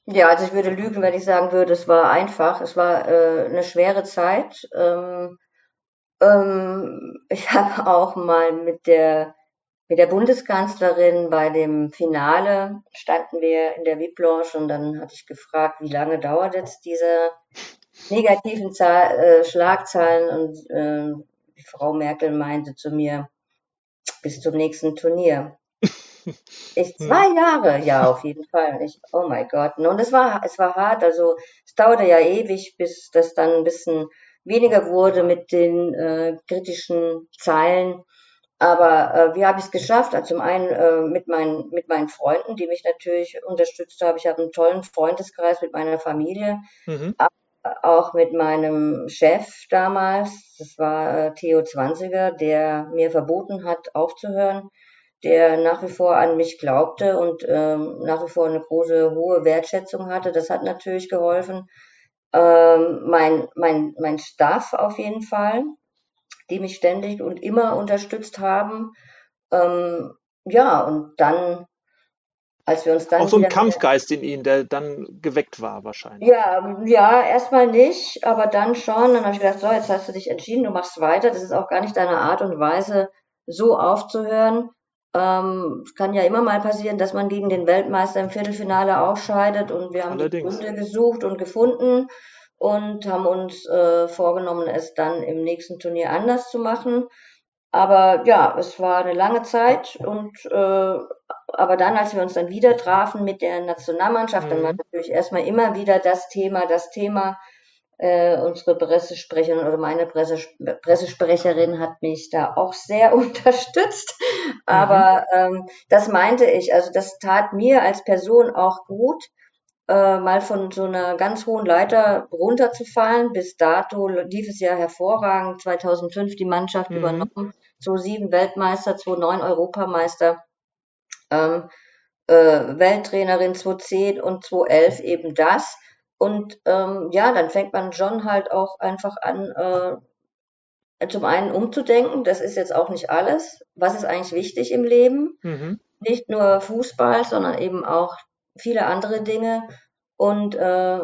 Ja, also ich würde lügen, wenn ich sagen würde, es war einfach. Es war äh, eine schwere Zeit. Ähm, ähm, ich habe auch mal mit der mit der Bundeskanzlerin bei dem Finale standen wir in der VIP-Lounge und dann hatte ich gefragt, wie lange dauert jetzt diese negativen Zahl, äh, Schlagzeilen und äh, die Frau Merkel meinte zu mir, bis zum nächsten Turnier. Ich zwei Jahre, ja, auf jeden Fall. Ich, oh mein Gott. Und es war, es war hart. Also es dauerte ja ewig, bis das dann ein bisschen weniger wurde mit den äh, kritischen Zeilen. Aber äh, wie habe ich es geschafft? Also zum einen äh, mit, meinen, mit meinen Freunden, die mich natürlich unterstützt haben. Ich habe einen tollen Freundeskreis mit meiner Familie, mhm. auch mit meinem Chef damals. Das war äh, Theo Zwanziger, der mir verboten hat, aufzuhören. der nach wie vor an mich glaubte und ähm, nach wie vor eine große, hohe Wertschätzung hatte. Das hat natürlich geholfen. Ähm, mein, mein, mein Staff auf jeden Fall, die mich ständig und immer unterstützt haben. Ähm, ja, und dann als wir uns dann auch so ein Kampfgeist in Ihnen, der dann geweckt war wahrscheinlich. Ja, ja, erstmal nicht, aber dann schon. Dann habe ich gedacht, so, jetzt hast du dich entschieden, du machst weiter. Das ist auch gar nicht deine Art und Weise, so aufzuhören. Ähm, es kann ja immer mal passieren, dass man gegen den Weltmeister im Viertelfinale ausscheidet und wir haben Allerdings. die Gründe gesucht und gefunden und haben uns äh, vorgenommen, es dann im nächsten Turnier anders zu machen. Aber ja, es war eine lange Zeit und äh, aber dann, als wir uns dann wieder trafen mit der Nationalmannschaft, mhm. dann war natürlich erstmal immer wieder das Thema, das Thema, äh, unsere Pressesprecherin oder meine Presse, Pressesprecherin hat mich da auch sehr unterstützt. Aber mhm. ähm, das meinte ich, also das tat mir als Person auch gut, äh, mal von so einer ganz hohen Leiter runterzufallen. Bis dato lief es ja hervorragend. 2005 die Mannschaft mhm. übernommen, 2007 Weltmeister, 2009 Europameister ähm, äh, Welttrainerin 2010 und 2011 eben das. Und ähm, ja, dann fängt man John halt auch einfach an, äh, zum einen umzudenken, das ist jetzt auch nicht alles. Was ist eigentlich wichtig im Leben? Mhm. Nicht nur Fußball, sondern eben auch viele andere Dinge. Und äh,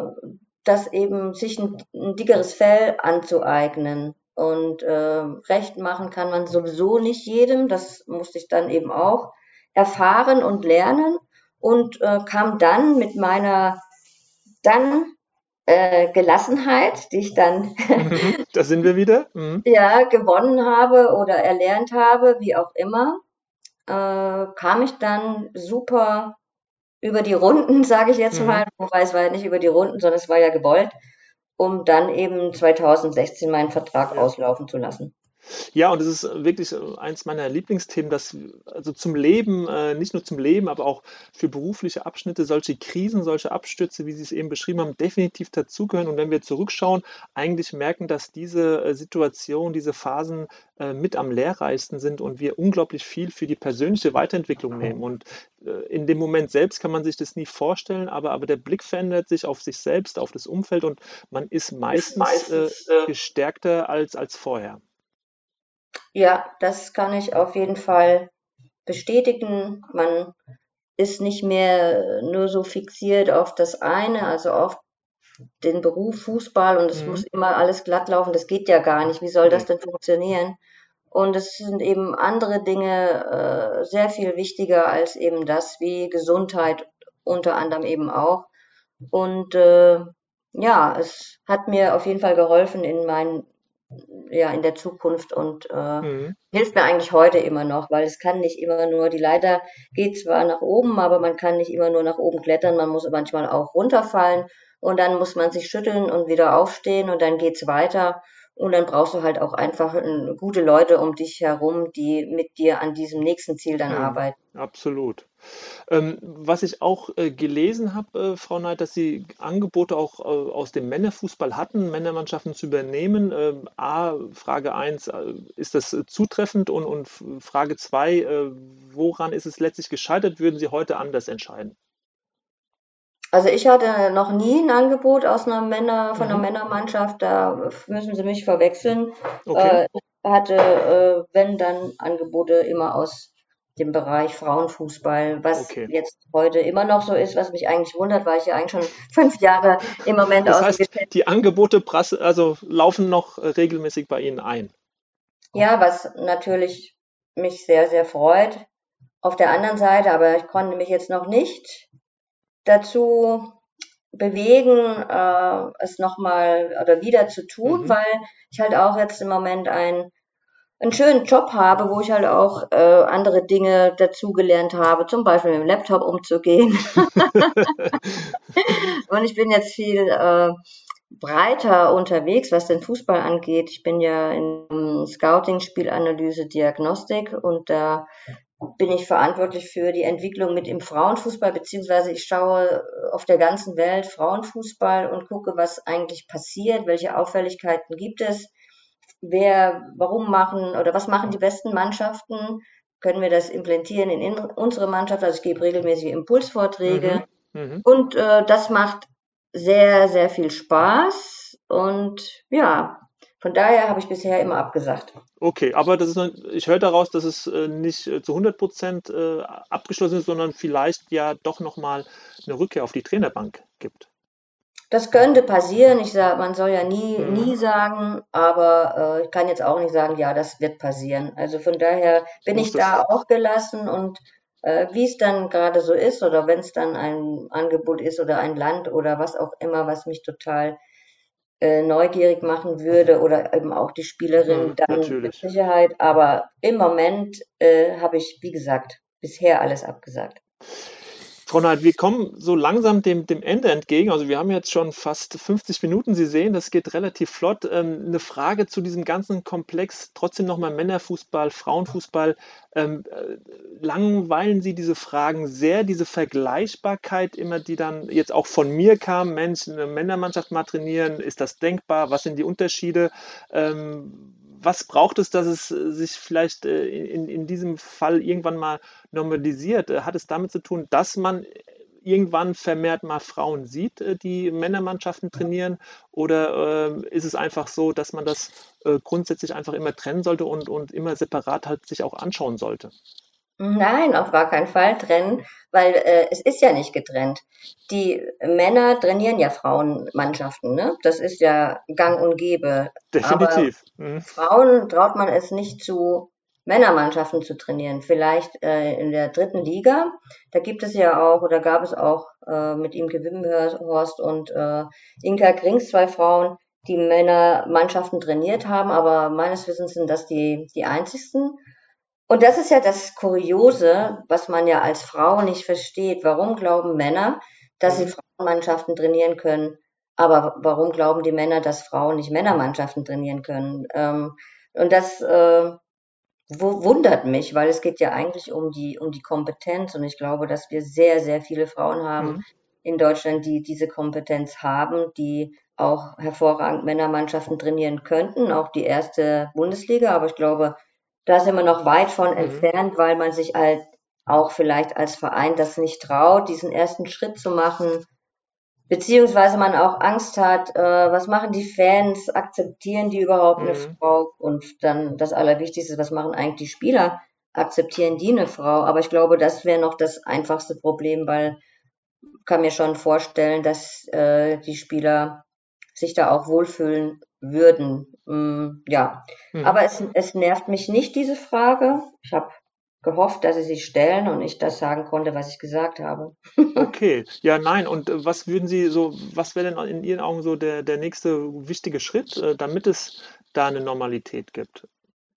das eben sich ein, ein dickeres Fell anzueignen. Und äh, recht machen kann man sowieso nicht jedem. Das musste ich dann eben auch erfahren und lernen und äh, kam dann mit meiner dann äh, Gelassenheit, die ich dann mhm, da sind wir wieder mhm. ja gewonnen habe oder erlernt habe, wie auch immer, äh, kam ich dann super über die Runden, sage ich jetzt mhm. mal, wobei es war ja nicht über die Runden, sondern es war ja gewollt, um dann eben 2016 meinen Vertrag ja. auslaufen zu lassen. Ja, und es ist wirklich eins meiner Lieblingsthemen, dass also zum Leben, äh, nicht nur zum Leben, aber auch für berufliche Abschnitte solche Krisen, solche Abstürze, wie Sie es eben beschrieben haben, definitiv dazugehören. Und wenn wir zurückschauen, eigentlich merken, dass diese äh, Situation, diese Phasen äh, mit am lehrreichsten sind und wir unglaublich viel für die persönliche Weiterentwicklung nehmen. Und in dem Moment selbst kann man sich das nie vorstellen, aber, aber der Blick verändert sich auf sich selbst, auf das Umfeld und man ist meistens, meistens äh, gestärkter als, als vorher. Ja, das kann ich auf jeden Fall bestätigen. Man ist nicht mehr nur so fixiert auf das eine, also auf den Beruf Fußball und es mhm. muss immer alles glatt laufen. Das geht ja gar nicht. Wie soll das denn funktionieren? Und es sind eben andere Dinge äh, sehr viel wichtiger als eben das, wie Gesundheit unter anderem eben auch. Und äh, ja, es hat mir auf jeden Fall geholfen in meinen ja, in der Zukunft und äh, mhm. hilft mir eigentlich heute immer noch, weil es kann nicht immer nur, die Leiter geht zwar nach oben, aber man kann nicht immer nur nach oben klettern, man muss manchmal auch runterfallen und dann muss man sich schütteln und wieder aufstehen und dann geht's weiter und dann brauchst du halt auch einfach äh, gute Leute um dich herum, die mit dir an diesem nächsten Ziel dann mhm, arbeiten. Absolut. Ähm, was ich auch äh, gelesen habe, äh, Frau Neid, dass Sie Angebote auch äh, aus dem Männerfußball hatten, Männermannschaften zu übernehmen. Ähm, A, Frage 1, äh, ist das äh, zutreffend? Und, und Frage 2, woran ist es letztlich gescheitert? Würden Sie heute anders entscheiden? Also ich hatte noch nie ein Angebot aus einer Männer, von einer mhm. Männermannschaft, da müssen Sie mich verwechseln. Okay. Äh, ich hatte, äh, wenn dann Angebote immer aus dem Bereich Frauenfußball, was okay. jetzt heute immer noch so ist, was mich eigentlich wundert, weil ich ja eigentlich schon fünf Jahre im Moment das heißt, die Angebote also laufen noch regelmäßig bei Ihnen ein. Ja, was natürlich mich sehr, sehr freut. Auf der anderen Seite, aber ich konnte mich jetzt noch nicht dazu bewegen, äh, es nochmal oder wieder zu tun, mhm. weil ich halt auch jetzt im Moment ein einen schönen Job habe, wo ich halt auch äh, andere Dinge dazugelernt habe, zum Beispiel mit dem Laptop umzugehen. und ich bin jetzt viel äh, breiter unterwegs, was den Fußball angeht. Ich bin ja in Scouting, Spielanalyse, Diagnostik und da bin ich verantwortlich für die Entwicklung mit im Frauenfußball, beziehungsweise ich schaue auf der ganzen Welt Frauenfußball und gucke, was eigentlich passiert, welche Auffälligkeiten gibt es, wer, warum machen oder was machen die besten Mannschaften, können wir das implantieren in, in unsere Mannschaft. Also ich gebe regelmäßig Impulsvorträge mhm. Mhm. und äh, das macht sehr, sehr viel Spaß und ja, von daher habe ich bisher immer abgesagt. Okay, aber das ist, ich höre daraus, dass es äh, nicht äh, zu 100 Prozent äh, abgeschlossen ist, sondern vielleicht ja doch nochmal eine Rückkehr auf die Trainerbank gibt. Das könnte passieren. Ich sage, man soll ja nie, mhm. nie sagen, aber äh, ich kann jetzt auch nicht sagen, ja, das wird passieren. Also von daher bin ich da auch gelassen und äh, wie es dann gerade so ist oder wenn es dann ein Angebot ist oder ein Land oder was auch immer, was mich total äh, neugierig machen würde oder eben auch die Spielerin, hm, dann natürlich. mit Sicherheit. Aber im Moment äh, habe ich, wie gesagt, bisher alles abgesagt. Frau Neid, wir kommen so langsam dem, dem Ende entgegen. Also wir haben jetzt schon fast 50 Minuten. Sie sehen, das geht relativ flott. Ähm, eine Frage zu diesem ganzen Komplex, trotzdem nochmal Männerfußball, Frauenfußball. Ähm, äh, langweilen Sie diese Fragen sehr, diese Vergleichbarkeit immer, die dann jetzt auch von mir kam, Mensch, eine Männermannschaft mal trainieren, ist das denkbar? Was sind die Unterschiede? Ähm, was braucht es, dass es äh, sich vielleicht äh, in, in diesem Fall irgendwann mal normalisiert? Äh, hat es damit zu tun, dass man irgendwann vermehrt mal Frauen sieht, die Männermannschaften trainieren? Oder äh, ist es einfach so, dass man das äh, grundsätzlich einfach immer trennen sollte und, und immer separat halt sich auch anschauen sollte? Nein, auf gar keinen Fall trennen, weil äh, es ist ja nicht getrennt. Die Männer trainieren ja Frauenmannschaften, ne? Das ist ja gang und gäbe. Definitiv. Mhm. Frauen traut man es nicht zu, Männermannschaften zu trainieren. Vielleicht äh, in der dritten Liga. Da gibt es ja auch, oder gab es auch äh, mit ihm Gewimmenhorst und äh, Inka Grings zwei Frauen, die Männermannschaften trainiert haben, aber meines Wissens sind das die, die einzigsten. Und das ist ja das Kuriose, was man ja als Frau nicht versteht. Warum glauben Männer, dass sie mhm. Frauenmannschaften trainieren können? Aber warum glauben die Männer, dass Frauen nicht Männermannschaften trainieren können? Ähm, und das äh, wundert mich, weil es geht ja eigentlich um die, um die Kompetenz. Und ich glaube, dass wir sehr, sehr viele Frauen haben mhm. in Deutschland, die diese Kompetenz haben, die auch hervorragend Männermannschaften trainieren könnten, auch die erste Bundesliga. Aber ich glaube, da sind wir noch weit von mhm. entfernt, weil man sich halt auch vielleicht als Verein das nicht traut, diesen ersten Schritt zu machen, beziehungsweise man auch Angst hat, äh, was machen die Fans, akzeptieren die überhaupt mhm. eine Frau? Und dann das Allerwichtigste, was machen eigentlich die Spieler, akzeptieren die eine Frau, aber ich glaube, das wäre noch das einfachste Problem, weil kann mir schon vorstellen, dass äh, die Spieler sich da auch wohlfühlen würden. Mm, ja, hm. aber es, es nervt mich nicht, diese Frage. Ich habe gehofft, dass Sie sich stellen und ich das sagen konnte, was ich gesagt habe. okay, ja, nein. Und äh, was würden Sie so, was wäre denn in Ihren Augen so der, der nächste wichtige Schritt, äh, damit es da eine Normalität gibt?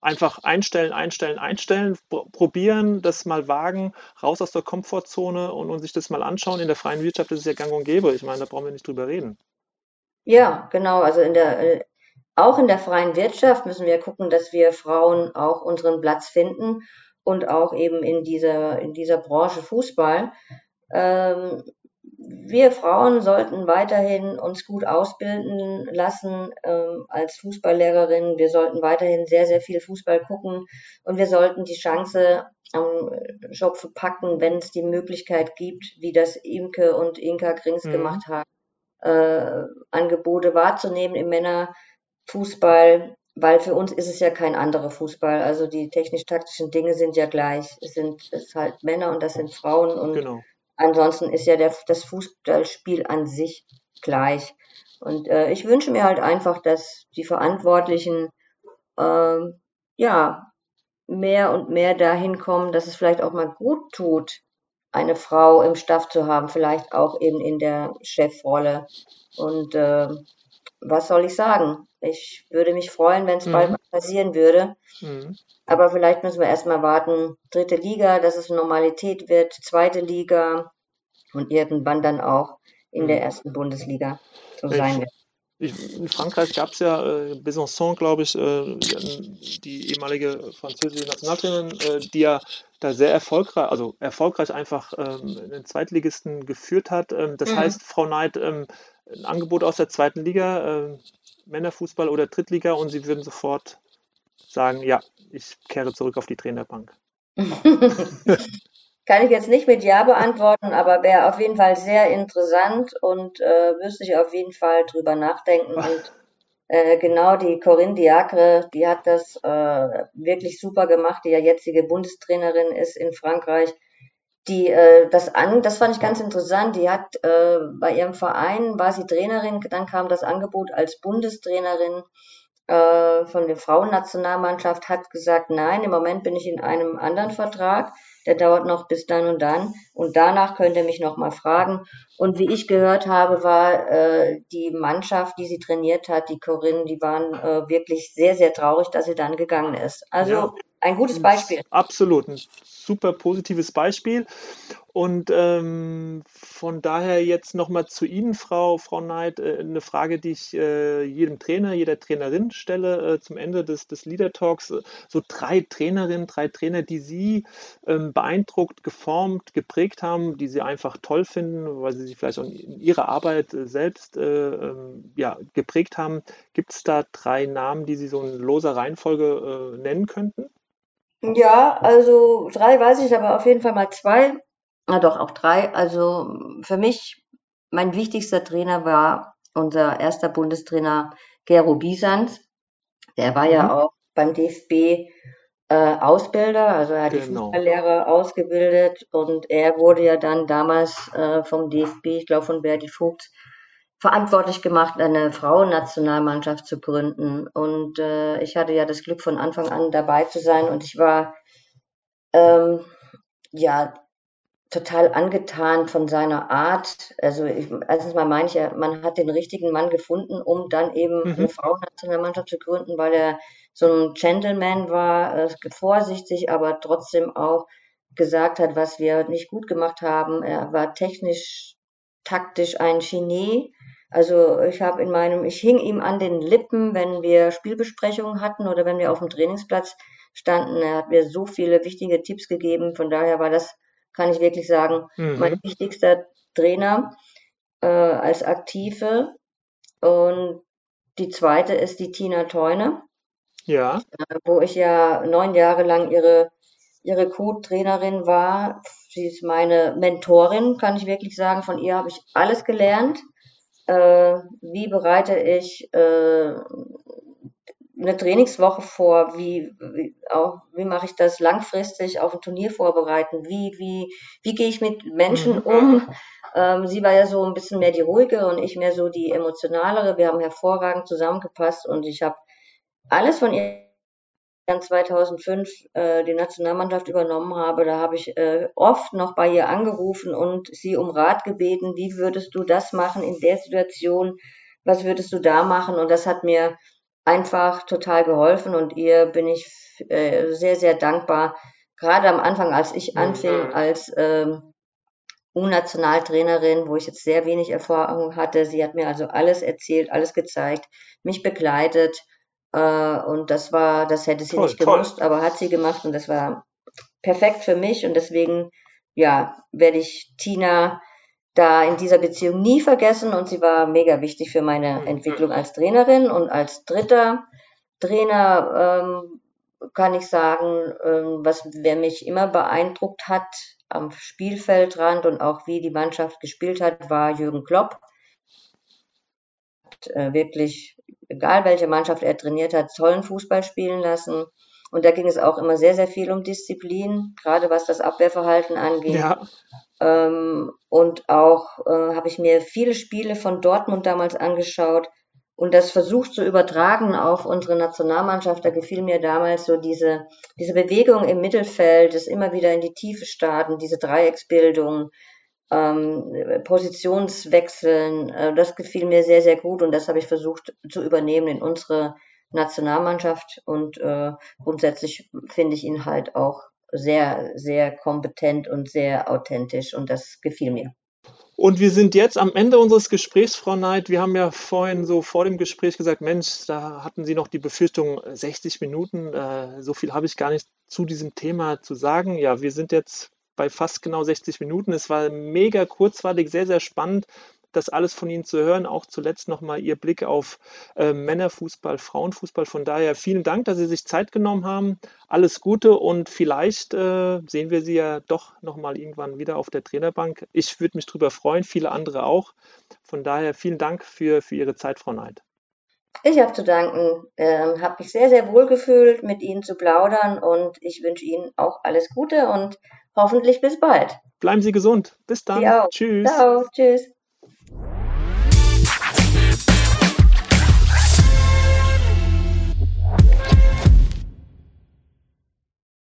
Einfach einstellen, einstellen, einstellen, probieren, das mal wagen, raus aus der Komfortzone und, und sich das mal anschauen. In der freien Wirtschaft ist es ja gang und gäbe. Ich meine, da brauchen wir nicht drüber reden. Ja, genau. Also in der, äh, auch in der freien Wirtschaft müssen wir gucken, dass wir Frauen auch unseren Platz finden und auch eben in dieser, in dieser Branche Fußball. Ähm, wir Frauen sollten weiterhin uns gut ausbilden lassen ähm, als Fußballlehrerin. Wir sollten weiterhin sehr, sehr viel Fußball gucken und wir sollten die Chance am Schopfe packen, wenn es die Möglichkeit gibt, wie das Imke und Inka Grings mhm. gemacht haben, äh, Angebote wahrzunehmen im Männerfußball, weil für uns ist es ja kein anderer Fußball. Also die technisch-taktischen Dinge sind ja gleich. Es sind es halt Männer und das sind Frauen und genau. ansonsten ist ja der, das Fußballspiel an sich gleich. Und äh, ich wünsche mir halt einfach, dass die Verantwortlichen äh, ja mehr und mehr dahin kommen, dass es vielleicht auch mal gut tut, eine Frau im Staff zu haben, vielleicht auch eben in der Chefrolle. Und äh, was soll ich sagen? Ich würde mich freuen, wenn es mhm. bald mal passieren würde. Mhm. Aber vielleicht müssen wir erstmal warten, dritte Liga, dass es Normalität wird, zweite Liga und irgendwann dann auch in mhm. der ersten Bundesliga so sein wird. Ich, in Frankreich gab es ja äh, Besançon, glaube ich, äh, die ehemalige französische Nationaltrainerin, äh, die ja da sehr erfolgreich, also erfolgreich einfach ähm, den Zweitligisten geführt hat. Ähm, das mhm. heißt, Frau Neid, ähm, ein Angebot aus der zweiten Liga, äh, Männerfußball oder Drittliga und Sie würden sofort sagen, ja, ich kehre zurück auf die Trainerbank. Kann ich jetzt nicht mit Ja beantworten, aber wäre auf jeden Fall sehr interessant und äh, müsste ich auf jeden Fall drüber nachdenken. Und äh, genau die Corinne Diacre, die hat das äh, wirklich super gemacht, die ja jetzige Bundestrainerin ist in Frankreich. Die äh, das an, das fand ich ganz interessant. Die hat äh, bei ihrem Verein war sie Trainerin, dann kam das Angebot als Bundestrainerin äh, von der Frauennationalmannschaft, hat gesagt, nein, im Moment bin ich in einem anderen Vertrag der dauert noch bis dann und dann. Und danach könnt ihr mich nochmal fragen. Und wie ich gehört habe, war äh, die Mannschaft, die sie trainiert hat, die Corinne, die waren äh, wirklich sehr, sehr traurig, dass sie dann gegangen ist. Also ja. Ein gutes Beispiel. Absolut, ein super positives Beispiel. Und ähm, von daher jetzt nochmal zu Ihnen, Frau, Frau Neid, äh, eine Frage, die ich äh, jedem Trainer, jeder Trainerin stelle äh, zum Ende des, des Leader Talks. So drei Trainerinnen, drei Trainer, die Sie ähm, beeindruckt, geformt, geprägt haben, die Sie einfach toll finden, weil Sie sich vielleicht auch in Ihrer Arbeit selbst äh, ähm, ja, geprägt haben. Gibt es da drei Namen, die Sie so in loser Reihenfolge äh, nennen könnten? Ja, also drei weiß ich, aber auf jeden Fall mal zwei. Na doch, auch drei. Also für mich, mein wichtigster Trainer war unser erster Bundestrainer Gero Bisans. Der war mhm. ja auch beim DFB äh, Ausbilder, also er hat genau. die Fußballlehrer ausgebildet und er wurde ja dann damals äh, vom DFB, ich glaube von Berti Vogt, verantwortlich gemacht, eine Frauennationalmannschaft zu gründen. Und äh, ich hatte ja das Glück, von Anfang an dabei zu sein und ich war ähm, ja total angetan von seiner Art. Also ich, erstens mal meine ich ja, man hat den richtigen Mann gefunden, um dann eben mhm. eine Frauennationalmannschaft zu gründen, weil er so ein Gentleman war, äh, vorsichtig, aber trotzdem auch gesagt hat, was wir nicht gut gemacht haben. Er war technisch, taktisch ein Genie. Also ich habe in meinem, ich hing ihm an den Lippen, wenn wir Spielbesprechungen hatten oder wenn wir auf dem Trainingsplatz standen. Er hat mir so viele wichtige Tipps gegeben. Von daher war das kann ich wirklich sagen, mhm. mein wichtigster Trainer äh, als Aktive. Und die zweite ist die Tina Teune. Ja. Äh, wo ich ja neun Jahre lang ihre, ihre Co-Trainerin war. Sie ist meine Mentorin, kann ich wirklich sagen. Von ihr habe ich alles gelernt. Äh, wie bereite ich äh, eine Trainingswoche vor, wie, wie, auch, wie mache ich das langfristig auf ein Turnier vorbereiten, wie, wie, wie gehe ich mit Menschen mhm. um. Ähm, sie war ja so ein bisschen mehr die ruhige und ich mehr so die emotionalere. Wir haben hervorragend zusammengepasst und ich habe alles von ihr dann 2005 äh, die Nationalmannschaft übernommen habe, da habe ich äh, oft noch bei ihr angerufen und sie um Rat gebeten, wie würdest du das machen in der Situation, was würdest du da machen und das hat mir einfach total geholfen und ihr bin ich äh, sehr, sehr dankbar. Gerade am Anfang, als ich anfing mhm. als ähm, U-Nationaltrainerin, wo ich jetzt sehr wenig Erfahrung hatte, sie hat mir also alles erzählt, alles gezeigt, mich begleitet äh, und das war, das hätte sie toll, nicht gewusst, toll. aber hat sie gemacht und das war perfekt für mich und deswegen, ja, werde ich Tina da in dieser Beziehung nie vergessen und sie war mega wichtig für meine mhm. Entwicklung als Trainerin und als dritter Trainer ähm, kann ich sagen, ähm, was wer mich immer beeindruckt hat am Spielfeldrand und auch wie die Mannschaft gespielt hat, war Jürgen Klopp. Äh, wirklich, egal welche Mannschaft er trainiert hat, tollen Fußball spielen lassen. Und da ging es auch immer sehr, sehr viel um Disziplin, gerade was das Abwehrverhalten angeht. Ja. Ähm, und auch äh, habe ich mir viele Spiele von Dortmund damals angeschaut und das versucht zu übertragen auf unsere Nationalmannschaft. Da gefiel mir damals so diese, diese Bewegung im Mittelfeld, das immer wieder in die Tiefe starten, diese Dreiecksbildung, ähm, Positionswechseln. Äh, das gefiel mir sehr, sehr gut und das habe ich versucht zu übernehmen in unsere Nationalmannschaft und äh, grundsätzlich finde ich ihn halt auch sehr, sehr kompetent und sehr authentisch und das gefiel mir. Und wir sind jetzt am Ende unseres Gesprächs, Frau Neid. Wir haben ja vorhin so vor dem Gespräch gesagt, Mensch, da hatten Sie noch die Befürchtung 60 Minuten. Äh, so viel habe ich gar nicht zu diesem Thema zu sagen. Ja, wir sind jetzt bei fast genau 60 Minuten. Es war mega kurzweilig, sehr, sehr spannend das alles von Ihnen zu hören. Auch zuletzt nochmal Ihr Blick auf äh, Männerfußball, Frauenfußball. Von daher vielen Dank, dass Sie sich Zeit genommen haben. Alles Gute und vielleicht äh, sehen wir Sie ja doch nochmal irgendwann wieder auf der Trainerbank. Ich würde mich darüber freuen, viele andere auch. Von daher vielen Dank für, für Ihre Zeit, Frau Neid. Ich habe zu danken, ähm, habe mich sehr, sehr wohl gefühlt, mit Ihnen zu plaudern und ich wünsche Ihnen auch alles Gute und hoffentlich bis bald. Bleiben Sie gesund. Bis dann. Tschüss. Ciao. Tschüss.